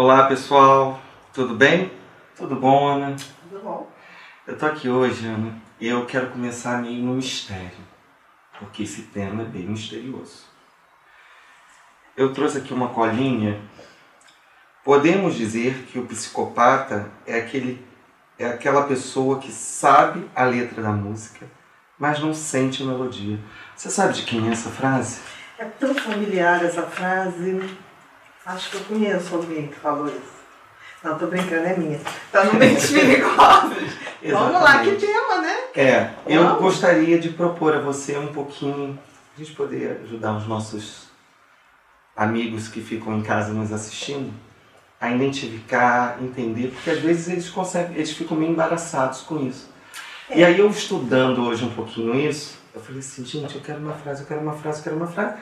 Olá pessoal, tudo bem? Tudo bom, Ana? Tudo bom. Eu tô aqui hoje, Ana, e eu quero começar meio no mistério, porque esse tema é bem misterioso. Eu trouxe aqui uma colinha. Podemos dizer que o psicopata é aquele é aquela pessoa que sabe a letra da música, mas não sente a melodia. Você sabe de quem é essa frase? É tão familiar essa frase. Acho que eu conheço alguém que falou isso. Não, tô brincando, é minha. Tá no Mentes Perigosas. Vamos lá, que tema, né? É, eu Vamos. gostaria de propor a você um pouquinho, a gente poder ajudar os nossos amigos que ficam em casa nos assistindo a identificar, entender, porque às vezes eles conseguem, eles ficam meio embaraçados com isso. E aí eu estudando hoje um pouquinho isso, eu falei assim, gente, eu quero uma frase, eu quero uma frase, eu quero uma frase.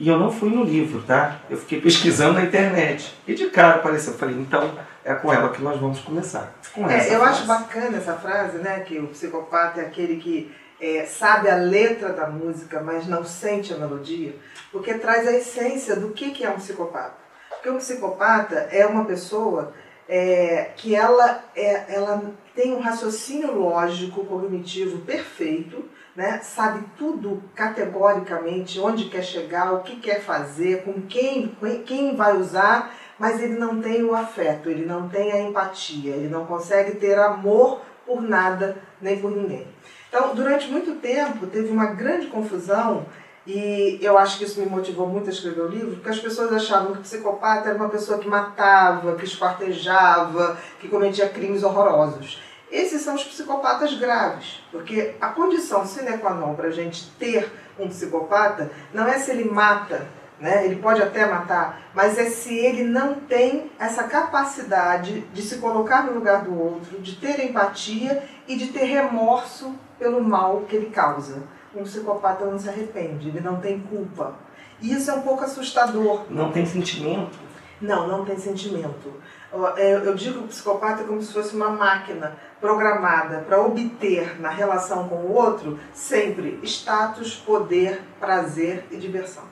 E eu não fui no livro, tá? Eu fiquei pesquisando na internet. E de cara apareceu. Eu falei, então é com ela que nós vamos começar. Com É, eu frase. acho bacana essa frase, né? Que o psicopata é aquele que é, sabe a letra da música, mas não sente a melodia, porque traz a essência do que, que é um psicopata. Porque um psicopata é uma pessoa é, que ela, é, ela tem um raciocínio lógico, cognitivo perfeito, né? sabe tudo categoricamente, onde quer chegar, o que quer fazer, com quem, quem vai usar, mas ele não tem o afeto, ele não tem a empatia, ele não consegue ter amor por nada nem por ninguém. Então, durante muito tempo, teve uma grande confusão e eu acho que isso me motivou muito a escrever o livro, porque as pessoas achavam que o psicopata era uma pessoa que matava, que esquartejava, que cometia crimes horrorosos. Esses são os psicopatas graves, porque a condição sine qua non para a gente ter um psicopata não é se ele mata, né? ele pode até matar, mas é se ele não tem essa capacidade de se colocar no lugar do outro, de ter empatia e de ter remorso pelo mal que ele causa. Um psicopata não se arrepende, ele não tem culpa. E isso é um pouco assustador. Não tem sentimento. Não, não tem sentimento. Eu- Eu digo que o psicopata é como se fosse uma máquina programada para obter na relação com o outro sempre status, poder, prazer e diversão.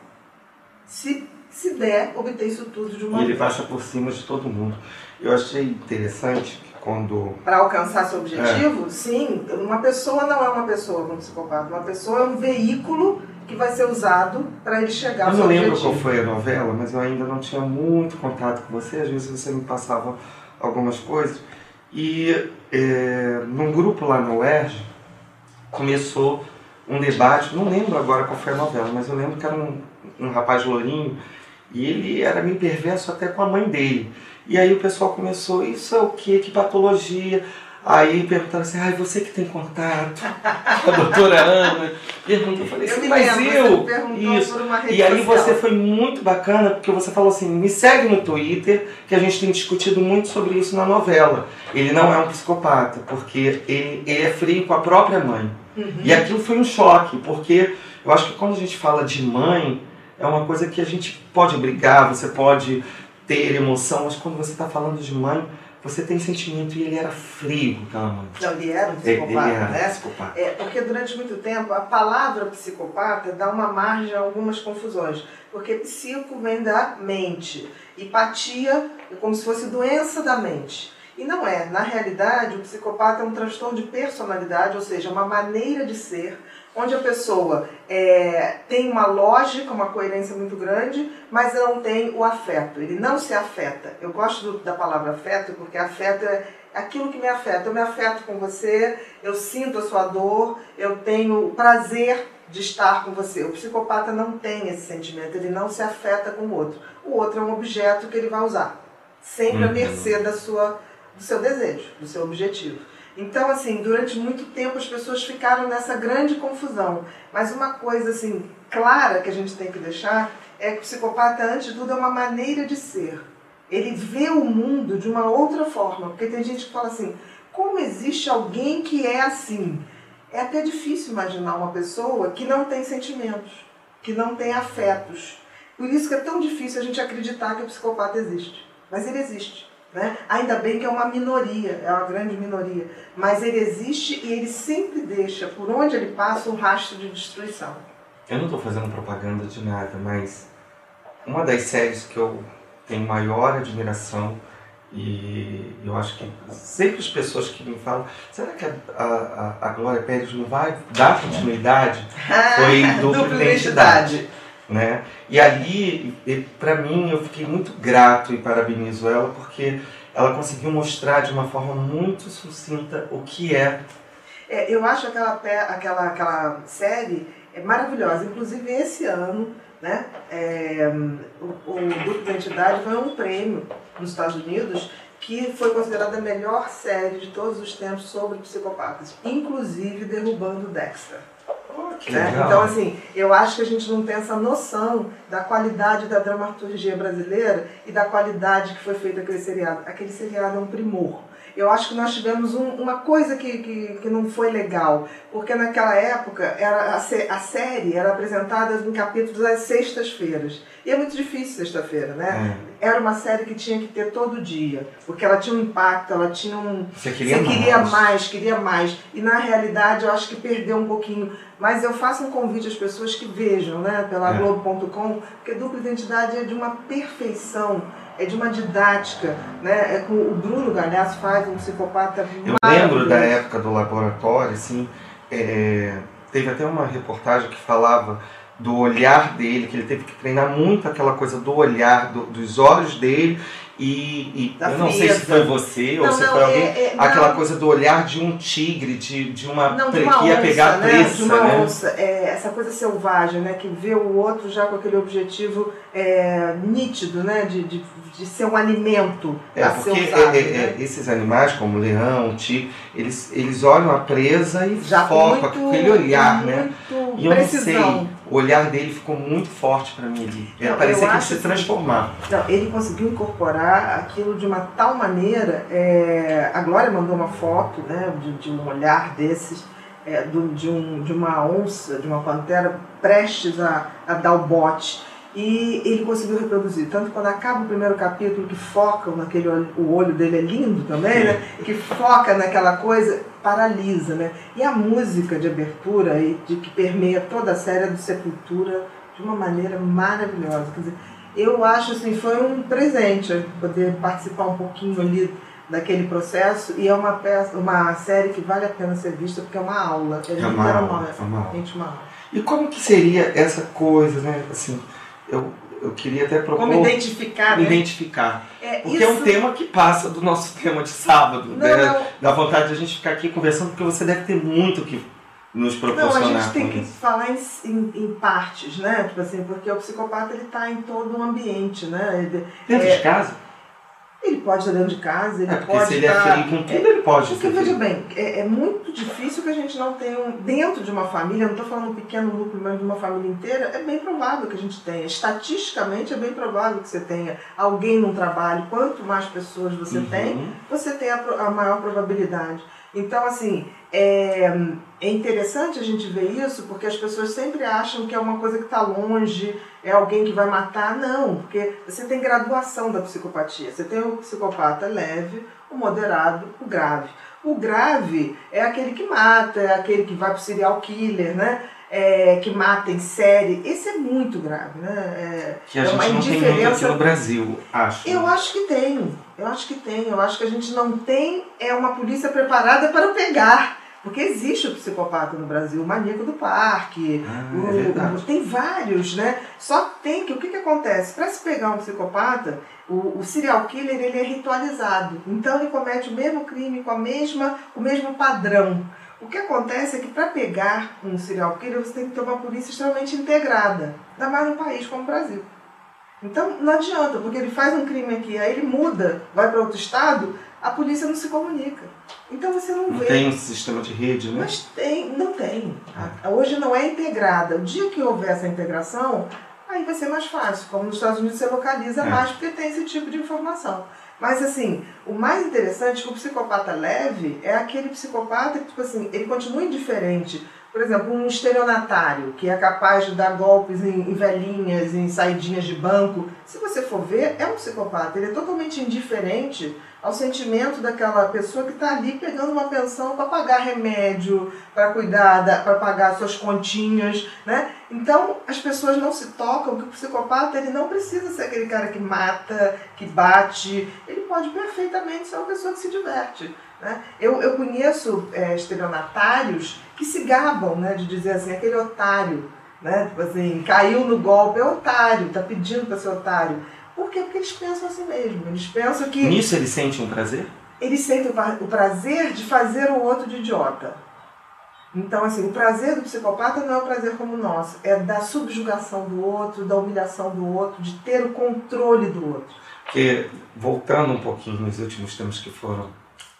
Se, se der, obter isso tudo de uma E ele vez. passa por cima de todo mundo. Eu achei interessante que quando. Para alcançar seu objetivo, sim, uma pessoa não é uma pessoa como psicopata. Uma pessoa é um veículo que vai ser usado para ele chegar Eu ao seu não lembro objetivo. qual foi a novela, mas eu ainda não tinha muito contato com você. Às vezes você me passava algumas coisas. E é, num grupo lá na UERJ começou um debate. Não lembro agora qual foi a novela, mas eu lembro que era um, um rapaz lourinho e ele era meio perverso até com a mãe dele. E aí o pessoal começou, isso é o quê? Que patologia? Aí perguntaram assim, ai, você que tem contato com a doutora Ana. Perguntou, eu falei Eu assim, me mas lembro, eu. Isso. E aí social. você foi muito bacana, porque você falou assim, me segue no Twitter, que a gente tem discutido muito sobre isso na novela. Ele não é um psicopata, porque ele, ele é frio com a própria mãe. Uhum. E aquilo foi um choque, porque eu acho que quando a gente fala de mãe, é uma coisa que a gente pode brigar, você pode ter emoção, mas quando você está falando de mãe, você tem sentimento e ele era frio aquela mãe. Não, ele era um ele psicopata, era né? psicopata. É, porque durante muito tempo a palavra psicopata dá uma margem a algumas confusões. Porque psico vem da mente, empatia é como se fosse doença da mente. E não é. Na realidade, o psicopata é um transtorno de personalidade, ou seja, uma maneira de ser, onde a pessoa é, tem uma lógica, uma coerência muito grande, mas não tem o afeto. Ele não se afeta. Eu gosto do- da palavra afeto porque afeto é aquilo que me afeta. Eu me afeto com você, eu sinto a sua dor, eu tenho prazer de estar com você. O psicopata não tem esse sentimento, ele não se afeta com o outro. O outro é um objeto que ele vai usar, sempre à Uhum. mercê da sua, do seu desejo, do seu objetivo. Então, assim, durante muito tempo as pessoas ficaram nessa grande confusão. Mas uma coisa, assim, clara que a gente tem que deixar é que o psicopata, antes de tudo, é uma maneira de ser. Ele vê o mundo de uma outra forma. Porque tem gente que fala assim, como existe alguém que é assim? É até difícil imaginar uma pessoa que não tem sentimentos, que não tem afetos. Por isso que é tão difícil a gente acreditar que o psicopata existe. Mas ele existe. Né? Ainda bem que é uma minoria, é uma grande minoria, mas ele existe e ele sempre deixa, por onde ele passa, um rastro de destruição. Eu não estou fazendo propaganda de nada, mas uma das séries que eu tenho maior admiração E eu acho que sempre as pessoas que me falam, será que a, a, a Glória Pérez não vai dar continuidade? Foi dupla, dupla identidade. identidade. Né? E ali, para mim, eu fiquei muito grato e parabenizo ela porque ela conseguiu mostrar de uma forma muito sucinta o que é. é eu acho aquela, aquela, aquela série é maravilhosa. Inclusive, esse ano, né, é, o, o Dupla Identidade ganhou um prêmio nos Estados Unidos que foi considerada a melhor série de todos os tempos sobre psicopatas, inclusive derrubando Dexter. Né? Então, assim, eu acho que a gente não tem essa noção da qualidade da dramaturgia brasileira e da qualidade que foi feita aquele seriado. Aquele seriado é um primor eu acho que nós tivemos um, uma coisa que, que, que, não foi legal, porque naquela época era a, a série era apresentada em capítulos às sextas-feiras. E é muito difícil sexta-feira, né? É. Era uma série que tinha que ter todo dia, porque ela tinha um impacto, ela tinha um. Você queria, você mais. queria mais, queria mais. E na realidade eu acho que perdeu um pouquinho. Mas eu faço um convite às pessoas que vejam, né, pela é. Globo.com, porque dupla identidade é de uma perfeição é de uma didática, né? É com, o Bruno Galhaço faz um psicopata Eu lembro da época do laboratório, assim, é, teve até uma reportagem que falava do olhar dele, que ele teve que treinar muito aquela coisa do olhar, do, dos olhos dele e, e eu não sei se foi você não, ou se não, foi alguém, é, é, aquela coisa do olhar de um tigre, de, de uma não, de uma que ia onça, pegar a né? presa, de uma né? onça, é, essa coisa selvagem, né? Que vê o outro já com aquele objetivo é, nítido, né? De, de, de ser um alimento é, porque usado, é, é, né? esses animais, como o leão, o tigre, eles, eles olham a presa e já focam aquele olhar, né? E eu precisão. não sei, o olhar dele ficou muito forte para mim ali. Não, parecia que ia se transformar. Não, ele conseguiu incorporar aquilo de uma tal maneira. É, a Glória mandou uma foto né, de, de um olhar desses, é, do, de, um, de uma onça, de uma pantera prestes a, a dar o bote. E ele conseguiu reproduzir. Tanto quando acaba o primeiro capítulo, que foca naquele olho, o olho dele é lindo também, né? Que foca naquela coisa, paralisa, né? E a música de abertura e de que permeia toda a série do Sepultura de uma maneira maravilhosa. Quer dizer, eu acho assim, foi um presente poder participar um pouquinho ali daquele processo e é uma peça, uma série que vale a pena ser vista porque é uma aula, é, é uma, aula, é uma aula. uma aula. E como que seria essa coisa, né? Assim, eu, eu queria até propor. Como identificar, né? Identificar. É, porque isso... é um tema que passa do nosso tema de sábado. Não, né? não. Dá vontade de a gente ficar aqui conversando, porque você deve ter muito que nos proporcionar. Não, a gente tem que isso. falar em, em, em, partes, né? Tipo assim, porque o psicopata ele está em todo o ambiente, né? Dentro é, de casa? Ele pode estar dentro de casa, ele é, pode se ele é estar... é frio com tudo, ele pode Porque, veja bem, é, é, muito difícil que a gente não tenha, um, dentro de uma família, não estou falando um pequeno núcleo, mas de uma família inteira, é bem provável que a gente tenha. Estatisticamente, é bem provável que você tenha alguém num trabalho. Quanto mais pessoas você uhum. tem, você tem a, a maior probabilidade. Então, assim, é, é interessante a gente ver isso porque as pessoas sempre acham que é uma coisa que está longe, é alguém que vai matar. Não, porque você tem graduação da psicopatia. Você tem o psicopata leve, o moderado, o grave. O grave é aquele que mata, é aquele que vai para o serial killer, né? É, que mata em série. Esse é muito grave, né? É, que a é gente não tem muito aqui no Brasil, acho. Eu acho que tem. Eu acho que tem. Eu acho que a gente não tem é uma polícia preparada para pegar. Porque existe o psicopata no Brasil, o maníaco do parque, ah, o, é tem vários, né? Só tem que, o que, que acontece? Para se pegar um psicopata, o, o, serial killer ele é ritualizado. Então ele comete o mesmo crime com a mesma, o mesmo padrão. O que acontece é que para pegar um serial killer você tem que ter uma polícia extremamente integrada, ainda mais num país como o Brasil. Então não adianta, porque ele faz um crime aqui, aí ele muda, vai para outro estado, a polícia não se comunica. Então você não, não vê. Tem um sistema de rede, né? Mas tem, não tem. Hoje não é integrada. O dia que houver essa integração, aí vai ser mais fácil. Como nos Estados Unidos você localiza é. mais porque tem esse tipo de informação. Mas assim, o mais interessante é que o psicopata leve é aquele psicopata que, tipo assim, ele continua indiferente. Por exemplo, um estelionatário que é capaz de dar golpes em, velhinhas, em saidinhas de banco. Se você for ver, é um psicopata. Ele é totalmente indiferente ao sentimento daquela pessoa que está ali pegando uma pensão para pagar remédio, para cuidar, para pagar suas continhas, né? Então as pessoas não se tocam que o psicopata ele não precisa ser aquele cara que mata, que bate, ele pode perfeitamente ser uma pessoa que se diverte. Né? Eu, eu conheço é, estelionatários que se gabam né, de dizer assim, aquele otário, né? Tipo assim, caiu no golpe, é otário, tá pedindo para ser otário. Por quê? Porque eles pensam assim mesmo. Eles pensam que. Nisso eles sentem um prazer? Eles sentem o prazer de fazer o outro de idiota. Então, assim, o prazer do psicopata não é o prazer como o nosso, é da subjugação do outro, da humilhação do outro, de ter o controle do outro. Porque, voltando um pouquinho nos últimos tempos que foram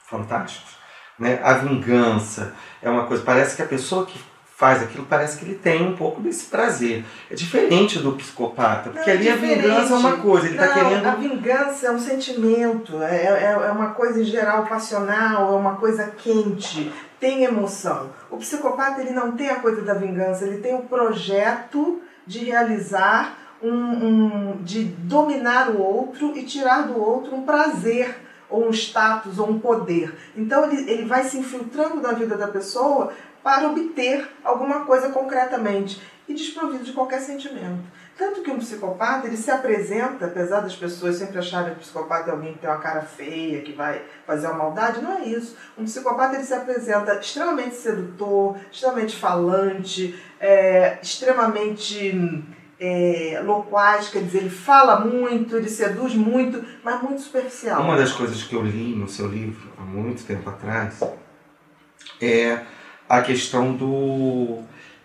fantásticos, né? a vingança é uma coisa, parece que a pessoa que faz aquilo, parece que ele tem um pouco desse prazer. É diferente do psicopata, porque não, ali é a vingança é uma coisa, ele está querendo. A vingança é um sentimento, é, é, é uma coisa em geral passional, é uma coisa quente, tem emoção. O psicopata ele não tem a coisa da vingança, ele tem o projeto de realizar um, um de dominar o outro e tirar do outro um prazer ou um status ou um poder. Então ele, ele vai se infiltrando na vida da pessoa para obter alguma coisa concretamente e desprovido de qualquer sentimento. Tanto que um psicopata, ele se apresenta, apesar das pessoas sempre acharem que o psicopata é alguém que tem uma cara feia, que vai fazer uma maldade, não é isso. Um psicopata, ele se apresenta extremamente sedutor, extremamente falante, é, extremamente é, loquaz, quer dizer, ele fala muito, ele seduz muito, mas muito superficial. Uma das coisas que eu li no seu livro, há muito tempo atrás, é a questão do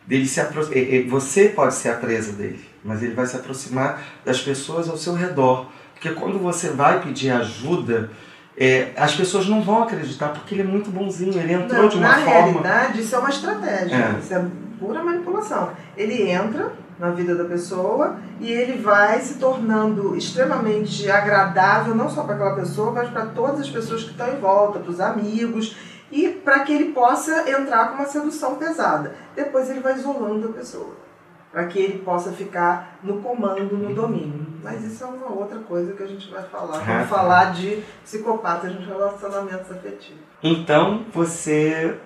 dele se aproximar. Você pode ser a presa dele, mas ele vai se aproximar das pessoas ao seu redor. Porque quando você vai pedir ajuda, é, as pessoas não vão acreditar, porque ele é muito bonzinho, ele entrou não, de uma na forma. Na realidade, isso é uma estratégia, é. isso é pura manipulação. Ele entra na vida da pessoa e ele vai se tornando extremamente agradável, não só para aquela pessoa, mas para todas as pessoas que estão em volta, para os amigos e para que ele possa entrar com uma sedução pesada. Depois ele vai isolando a pessoa, para que ele possa ficar no comando, no domínio. Mas isso é uma outra coisa que a gente vai falar. Vamos ah, falar de psicopatas nos relacionamentos afetivos. Então você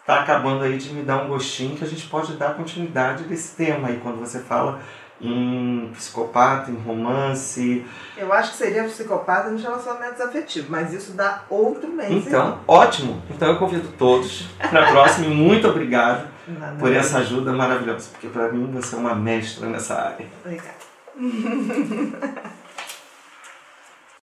está acabando aí de me dar um gostinho que a gente pode dar continuidade desse tema aí quando você fala em psicopata, em romance. Eu acho que seria psicopata nos relacionamentos afetivos, mas isso dá outro mês. Então, então. ótimo. Então eu convido todos para a próxima e muito obrigado Nada por essa ajuda maravilhosa, porque para mim você é uma mestra nessa área. Obrigada.